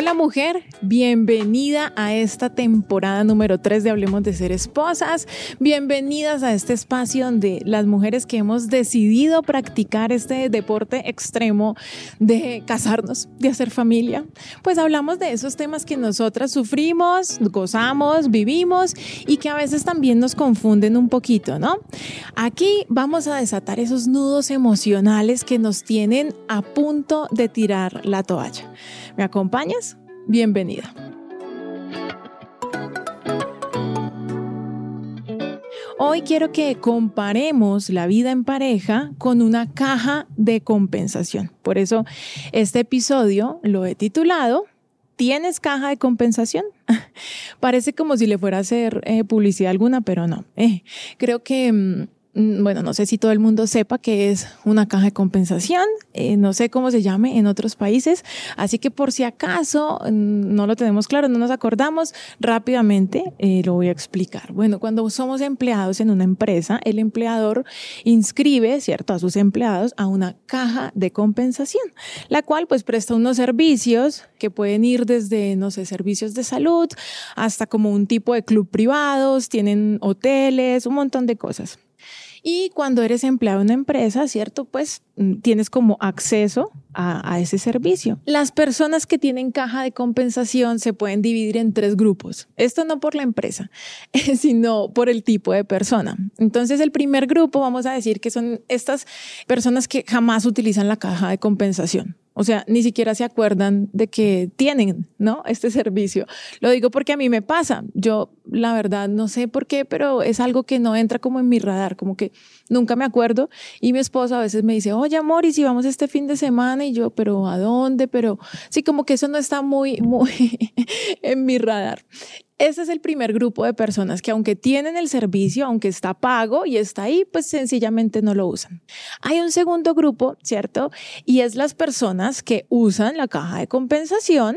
Hola mujer, bienvenida a esta temporada número 3 de Hablemos de Ser Esposas. Bienvenidas a este espacio donde las mujeres que hemos decidido practicar este deporte extremo de casarnos, de hacer familia, pues hablamos de esos temas que nosotras sufrimos, gozamos, vivimos y que a veces también nos confunden un poquito, ¿no? Aquí vamos a desatar esos nudos emocionales que nos tienen a punto de tirar la toalla. ¿Me acompañas? Bienvenida. Hoy quiero que comparemos la vida en pareja con una caja de compensación. Por eso este episodio lo he titulado ¿Tienes caja de compensación? Parece como si le fuera a hacer eh, publicidad alguna, pero no. Eh, creo que mm, bueno, no sé si todo el mundo sepa que es una caja de compensación, eh, no sé cómo se llame en otros países, así que por si acaso mm, no lo tenemos claro, no nos acordamos, rápidamente eh, lo voy a explicar. Bueno, cuando somos empleados en una empresa, el empleador inscribe, ¿cierto?, a sus empleados a una caja de compensación, la cual pues presta unos servicios que pueden ir desde, no sé, servicios de salud hasta como un tipo de club privados, tienen hoteles, un montón de cosas. Y cuando eres empleado en una empresa, ¿cierto? Pues mm, tienes como acceso a, ese servicio. Las personas que tienen caja de compensación se pueden dividir en tres grupos. Esto no por la empresa, sino por el tipo de persona. Entonces, el primer grupo, vamos a decir que son estas personas que jamás utilizan la caja de compensación. O sea, ni siquiera se acuerdan de que tienen, ¿no? Este servicio. Lo digo porque a mí me pasa. Yo, la verdad, no sé por qué, pero es algo que no entra como en mi radar, como que nunca me acuerdo. Y mi esposa a veces me dice, oye, amor, ¿y si vamos este fin de semana? Y yo, pero ¿a dónde? Pero sí, como que eso no está muy, muy en mi radar. Ese es el primer grupo de personas que aunque tienen el servicio, aunque está pago y está ahí, pues sencillamente no lo usan. Hay un segundo grupo, ¿cierto? Y es las personas que usan la caja de compensación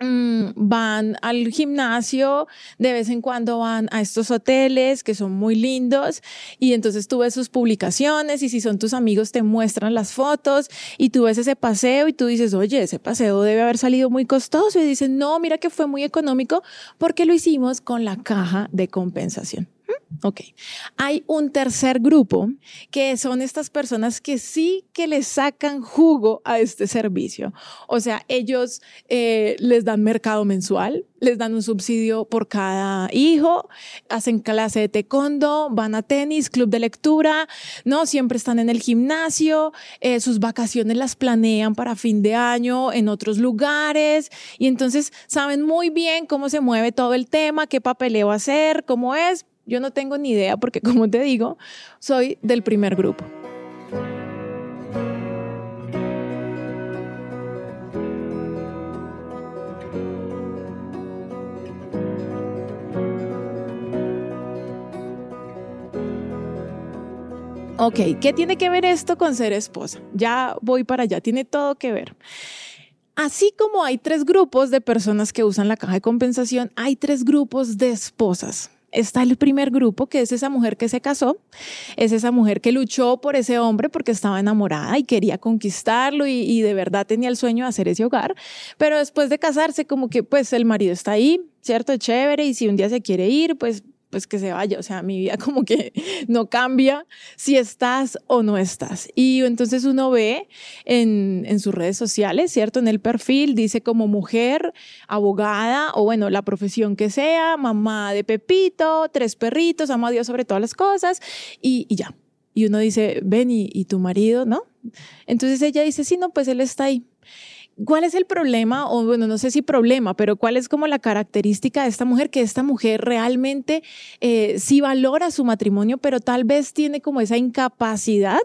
van al gimnasio, de vez en cuando van a estos hoteles que son muy lindos y entonces tú ves sus publicaciones y si son tus amigos te muestran las fotos y tú ves ese paseo y tú dices, oye, ese paseo debe haber salido muy costoso y dicen, no, mira que fue muy económico porque lo hicimos con la caja de compensación. Ok. Hay un tercer grupo que son estas personas que sí que le sacan jugo a este servicio. O sea, ellos eh, les dan mercado mensual, les dan un subsidio por cada hijo, hacen clase de taekwondo, van a tenis, club de lectura, ¿no? Siempre están en el gimnasio, eh, sus vacaciones las planean para fin de año en otros lugares y entonces saben muy bien cómo se mueve todo el tema, qué papeleo hacer, cómo es, yo no tengo ni idea porque, como te digo, soy del primer grupo. Ok, ¿qué tiene que ver esto con ser esposa? Ya voy para allá, tiene todo que ver. Así como hay tres grupos de personas que usan la caja de compensación, hay tres grupos de esposas está el primer grupo, que es esa mujer que se casó, es esa mujer que luchó por ese hombre porque estaba enamorada y quería conquistarlo y, de verdad tenía el sueño de hacer ese hogar, pero después de casarse como que pues el marido está ahí, ¿cierto? Chévere y si un día se quiere ir, pues pues que se vaya, o sea, mi vida como que no cambia si estás o no estás. Y entonces uno ve en, en sus redes sociales, ¿cierto? En el perfil dice como mujer, abogada o bueno, la profesión que sea, mamá de Pepito, tres perritos, amo a Dios sobre todas las cosas y, y ya. Y uno dice, ven, y, y tu marido, ¿no? Entonces ella dice, sí, no, pues él está ahí. ¿Cuál es el problema? O bueno, no sé si problema, pero ¿cuál es como la característica de esta mujer? Que esta mujer realmente eh, sí valora su matrimonio, pero tal vez tiene como esa incapacidad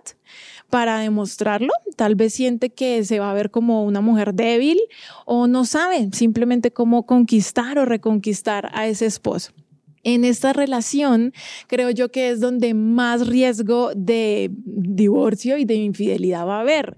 para demostrarlo. Tal vez siente que se va a ver como una mujer débil o no sabe simplemente cómo conquistar o reconquistar a ese esposo en esta relación creo yo que es donde más riesgo de divorcio y de infidelidad va a haber.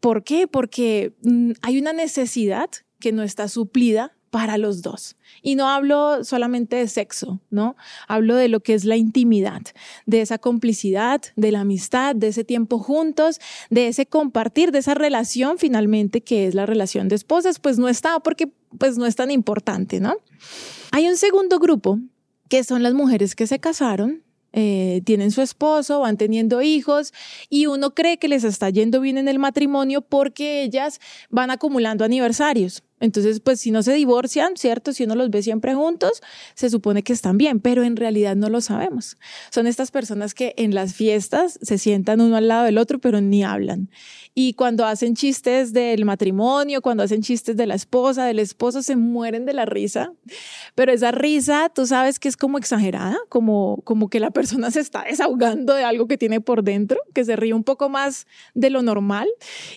¿Por qué? Porque mm, hay una necesidad que no está suplida para los dos. Y no hablo solamente de sexo, ¿no? Hablo de lo que es la intimidad, de esa complicidad, de la amistad, de ese tiempo juntos, de ese compartir, de esa relación finalmente que es la relación de esposas, pues no está porque pues no es tan importante, ¿no? Hay un segundo grupo que son las mujeres que se casaron eh, tienen su esposo, van teniendo hijos y uno cree que les está yendo bien en el matrimonio porque ellas van acumulando aniversarios. Entonces, pues si no se divorcian, ¿cierto? Si uno los ve siempre juntos, se supone que están bien, pero en realidad no lo sabemos. Son estas personas que en las fiestas se sientan uno al lado del otro, pero ni hablan. Y cuando hacen chistes del matrimonio, cuando hacen chistes de la esposa, del esposo, se mueren de la risa. Pero esa risa, tú sabes que es como exagerada, como, como que la persona se está desahogando de algo que tiene por dentro, que se ríe un poco más de lo normal.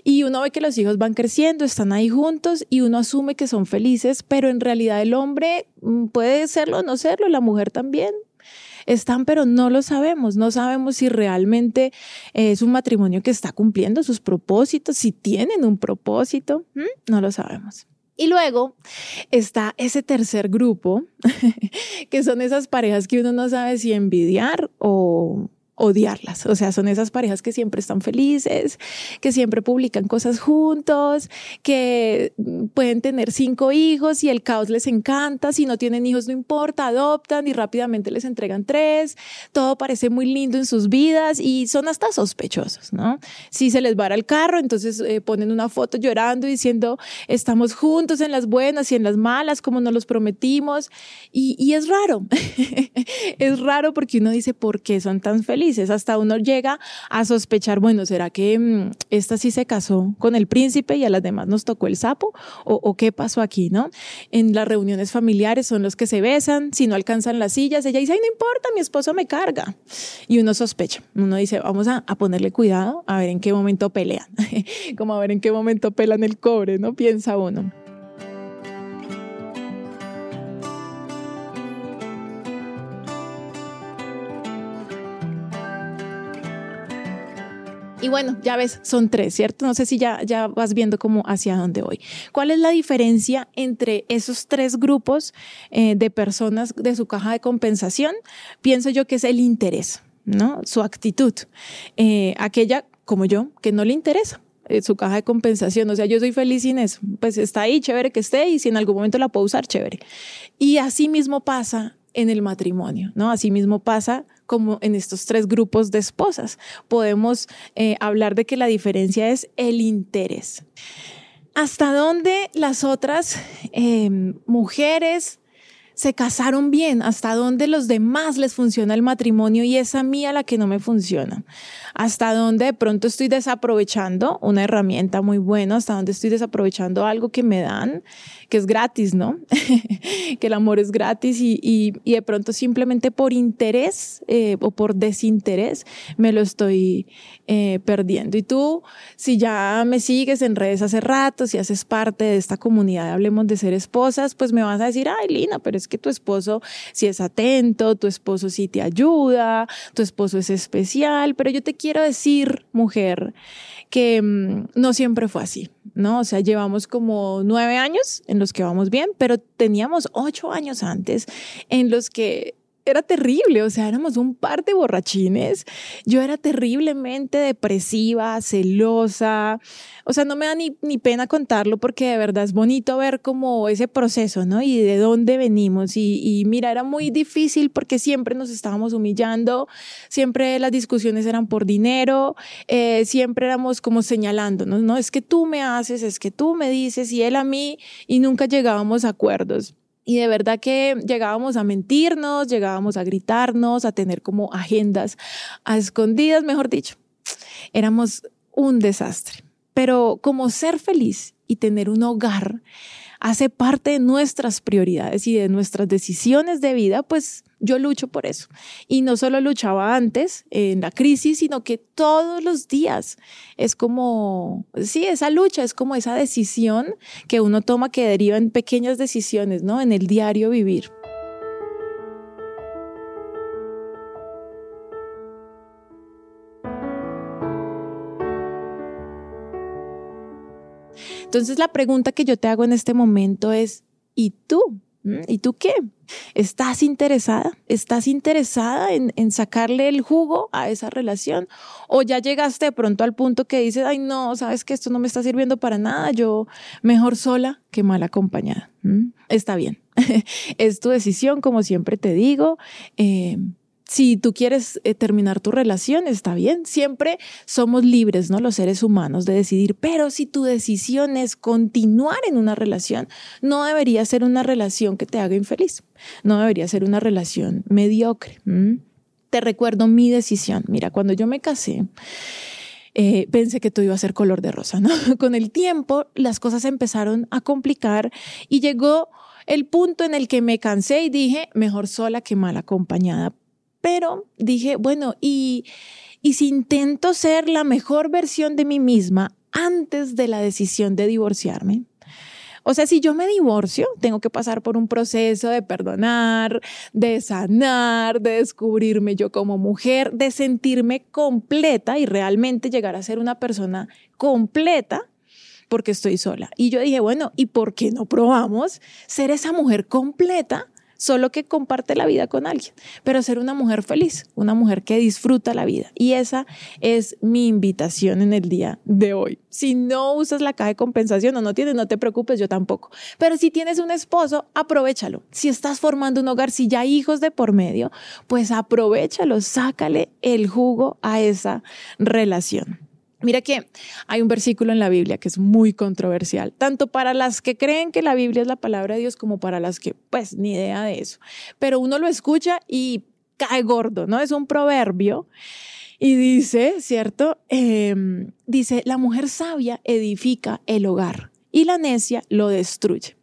Y uno ve que los hijos van creciendo, están ahí juntos y uno asume que son felices, pero en realidad el hombre mm, puede serlo o no serlo, la mujer también. Están, pero no lo sabemos, no sabemos si realmente es un matrimonio que está cumpliendo sus propósitos, si tienen un propósito, no lo sabemos. Y luego está ese tercer grupo, que son esas parejas que uno no sabe si envidiar o, odiarlas. O sea, son esas parejas que siempre están felices, que siempre publican cosas juntos, que pueden tener cinco hijos y el caos les encanta. Si no tienen hijos, no importa, adoptan y rápidamente les entregan tres. Todo parece muy lindo en sus vidas y son hasta sospechosos, ¿no? Si se les va el carro, entonces eh, ponen una foto llorando diciendo, estamos juntos en las buenas y en las malas, como nos los prometimos. Y, y es raro. es raro porque uno dice, ¿por qué son tan felices? Hasta uno llega a sospechar, bueno, ¿será que mm, esta sí se casó con el príncipe y a las demás nos tocó el sapo? ¿O, qué pasó aquí, no? En las reuniones familiares son los que se besan, si no alcanzan las sillas, ella dice, ay, no importa, mi esposo me carga. Y uno sospecha, uno dice, vamos a, a ponerle cuidado, a ver en qué momento pelean, como a ver en qué momento pelan el cobre, ¿no? Piensa uno. Bueno, ya ves, son tres, ¿cierto? No sé si ya, ya vas viendo cómo hacia dónde voy. ¿Cuál es la diferencia entre esos tres grupos eh, de personas de su caja de compensación? Pienso yo que es el interés, ¿no? Su actitud. Eh, aquella, como yo, que no le interesa eh, su caja de compensación. O sea, yo soy feliz sin eso. Pues está ahí, chévere que esté, y si en algún momento la puedo usar, chévere. Y así mismo pasa en el matrimonio, ¿no? Así mismo pasa como en estos tres grupos de esposas. Podemos eh, hablar de que la diferencia es el interés. ¿Hasta dónde las otras em, mujeres se casaron bien? ¿Hasta dónde los demás les funciona el matrimonio y es a mí a la que no me funciona? ¿Hasta dónde de pronto estoy desaprovechando una herramienta muy buena? ¿Hasta dónde estoy desaprovechando algo que me dan? que es gratis, ¿no? que el amor es gratis y, y, de pronto simplemente por interés eh, o por desinterés me lo estoy eh, perdiendo. Y tú, si ya me sigues en redes hace rato, si haces parte de esta comunidad, hablemos de ser esposas, pues me vas a decir, ay, Lina, pero es que tu esposo sí es atento, tu esposo sí te ayuda, tu esposo es especial, pero yo te quiero decir, mujer, que mm, no siempre fue así, ¿no? O sea, llevamos como nueve años en los que vamos bien, pero teníamos ocho años antes en los que era terrible, o sea, éramos un par de borrachines. Yo era terriblemente depresiva, celosa. O sea, no me da ni, ni, pena contarlo porque de verdad es bonito ver como ese proceso, ¿no? Y de dónde venimos. Y, y mira, era muy difícil porque siempre nos estábamos humillando, siempre las discusiones eran por dinero, eh, siempre éramos como señalándonos, ¿no? Es que tú me haces, es que tú me dices y él a mí y nunca llegábamos a acuerdos. Y de verdad que llegábamos a mentirnos, llegábamos a gritarnos, a tener como agendas a escondidas, mejor dicho. Éramos un desastre. Pero como ser feliz y tener un hogar hace parte de nuestras prioridades y de nuestras decisiones de vida, pues yo lucho por eso. Y no solo luchaba antes en la crisis, sino que todos los días es como, sí, esa lucha es como esa decisión que uno toma que deriva en pequeñas decisiones, ¿no? En el diario vivir. Entonces la pregunta que yo te hago en este momento es, ¿y tú? ¿Mm? ¿Y tú qué? ¿Estás interesada? ¿Estás interesada en, sacarle el jugo a esa relación? ¿O ya llegaste de pronto al punto que dices, ay, no, sabes que esto no me está sirviendo para nada, yo mejor sola que mal acompañada? ¿Mm? Está bien. es tu decisión, como siempre te digo. Eh, si tú quieres eh, terminar tu relación, está bien. Siempre somos libres, ¿no? Los seres humanos de decidir. Pero si tu decisión es continuar en una relación, no debería ser una relación que te haga infeliz. No debería ser una relación mediocre. Te recuerdo mi decisión. Mira, cuando yo me casé, eh, pensé que todo iba a ser color de rosa, ¿no? Con el tiempo, las cosas empezaron a complicar y llegó el punto en el que me cansé y dije, mejor sola que mal acompañada pero dije, bueno, y, y si intento ser la mejor versión de mí misma antes de la decisión de divorciarme, o sea, si yo me divorcio, tengo que pasar por un proceso de perdonar, de sanar, de descubrirme yo como mujer, de sentirme completa y realmente llegar a ser una persona completa porque estoy sola. Y yo dije, bueno, ¿y por qué no probamos ser esa mujer completa solo que comparte la vida con alguien, pero ser una mujer feliz, una mujer que disfruta la vida. Y esa es mi invitación en el día de hoy. Si no usas la caja de compensación o no tienes, no te preocupes, yo tampoco. Pero si tienes un esposo, aprovechalo. Si estás formando un hogar, si ya hay hijos de por medio, pues aprovechalo, sácale el jugo a esa relación. Mira que hay un versículo en la Biblia que es muy controversial, tanto para las que creen que la Biblia es la palabra de Dios como para las que, pues, ni idea de eso. Pero uno lo escucha y cae gordo, ¿no? Es un proverbio y dice, ¿cierto? Em, dice, la mujer sabia edifica el hogar y la necia lo destruye.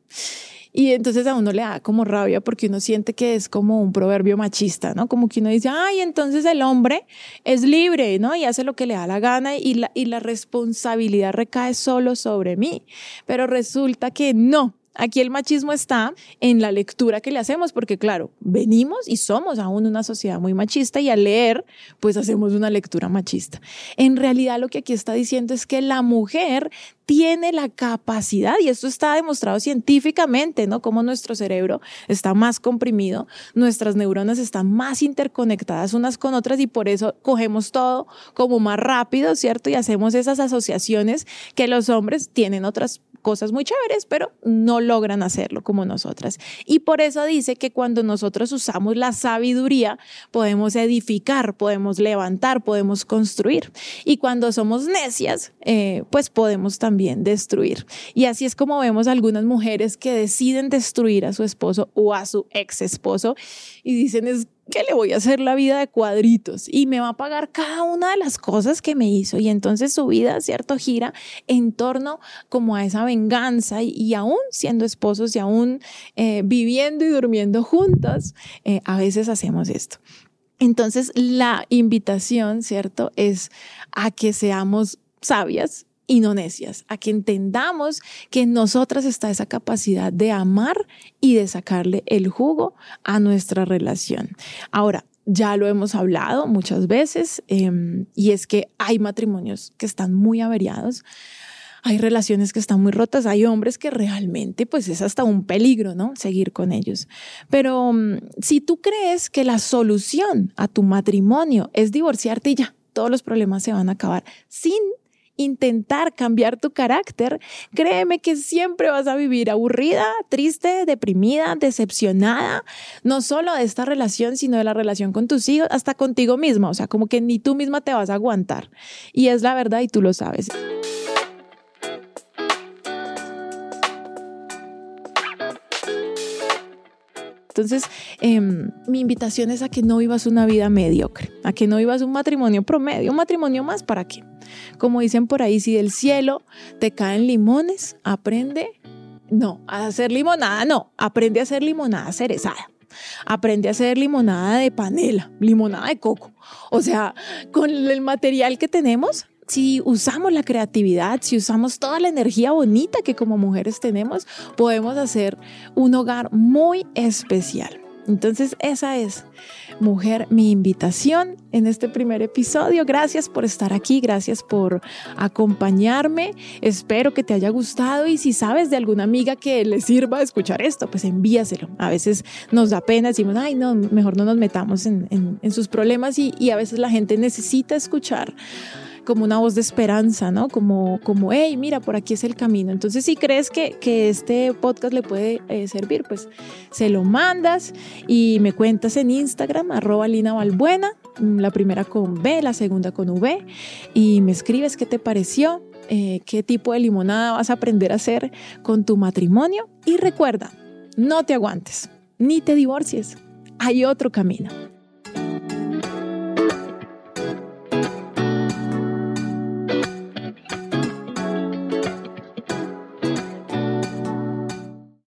Y entonces a uno le da como rabia porque uno siente que es como un proverbio machista, ¿no? Como que uno dice, ay, entonces el hombre es libre, ¿no? Y hace lo que le da la gana y la, y la responsabilidad recae solo sobre mí. Pero resulta que no, Aquí el machismo está en la lectura que le hacemos, porque claro, venimos y somos aún una sociedad muy machista y al leer, pues hacemos una lectura machista. En realidad lo que aquí está diciendo es que la mujer tiene la capacidad, y esto está demostrado científicamente, ¿no? Como nuestro cerebro está más comprimido, nuestras neuronas están más interconectadas unas con otras y por eso cogemos todo como más rápido, ¿cierto? Y hacemos esas asociaciones que los hombres tienen otras cosas muy chéveres, pero no logran hacerlo como nosotras. Y por eso dice que cuando nosotros usamos la sabiduría, podemos edificar, podemos levantar, podemos construir. Y cuando somos necias, eh, pues podemos también destruir. Y así es como vemos algunas mujeres que deciden destruir a su esposo o a su ex esposo y dicen es que le voy a hacer la vida de cuadritos y me va a pagar cada una de las cosas que me hizo. Y entonces su vida, ¿cierto? Gira en torno como a esa venganza y, aún siendo esposos y aún eh, viviendo y durmiendo juntos, eh, a veces hacemos esto. Entonces la invitación, ¿cierto? Es a que seamos sabias, y a que entendamos que en nosotras está esa capacidad de amar y de sacarle el jugo a nuestra relación. Ahora, ya lo hemos hablado muchas veces em, y es que hay matrimonios que están muy averiados. Hay relaciones que están muy rotas, hay hombres que realmente pues es hasta un peligro, ¿no? Seguir con ellos. Pero mm, si tú crees que la solución a tu matrimonio es divorciarte y ya, todos los problemas se van a acabar sin intentar cambiar tu carácter, créeme que siempre vas a vivir aburrida, triste, deprimida, decepcionada, no solo de esta relación, sino de la relación con tus hijos, hasta contigo misma, o sea, como que ni tú misma te vas a aguantar. Y es la verdad y tú lo sabes. Entonces, em, mi invitación es a que no vivas una vida mediocre, a que no vivas un matrimonio promedio, un matrimonio más para qué. Como dicen por ahí, si del cielo te caen limones, aprende, no, a hacer limonada, no, aprende a hacer limonada cerezada. Aprende a hacer limonada de panela, limonada de coco. O sea, con el material que tenemos, si usamos la creatividad, si usamos toda la energía bonita que como mujeres tenemos, podemos hacer un hogar muy especial. Entonces esa es, mujer, mi invitación en este primer episodio. Gracias por estar aquí, gracias por acompañarme. Espero que te haya gustado y si sabes de alguna amiga que le sirva escuchar esto, pues envíaselo. A veces nos da pena, decimos, ay, no, mejor no nos metamos en, sus problemas y, y a veces la gente necesita escuchar como una voz de esperanza, ¿no? Como, como, hey, mira, por aquí es el camino. Entonces, si crees que, que este podcast le puede eh, servir, pues se lo mandas y me cuentas en Instagram, arroba Lina Valbuena, mm, la primera con B, la segunda con V, y me escribes qué te pareció, eh, qué tipo de limonada vas a aprender a hacer con tu matrimonio. Y recuerda, no te aguantes, ni te divorcies. Hay otro camino.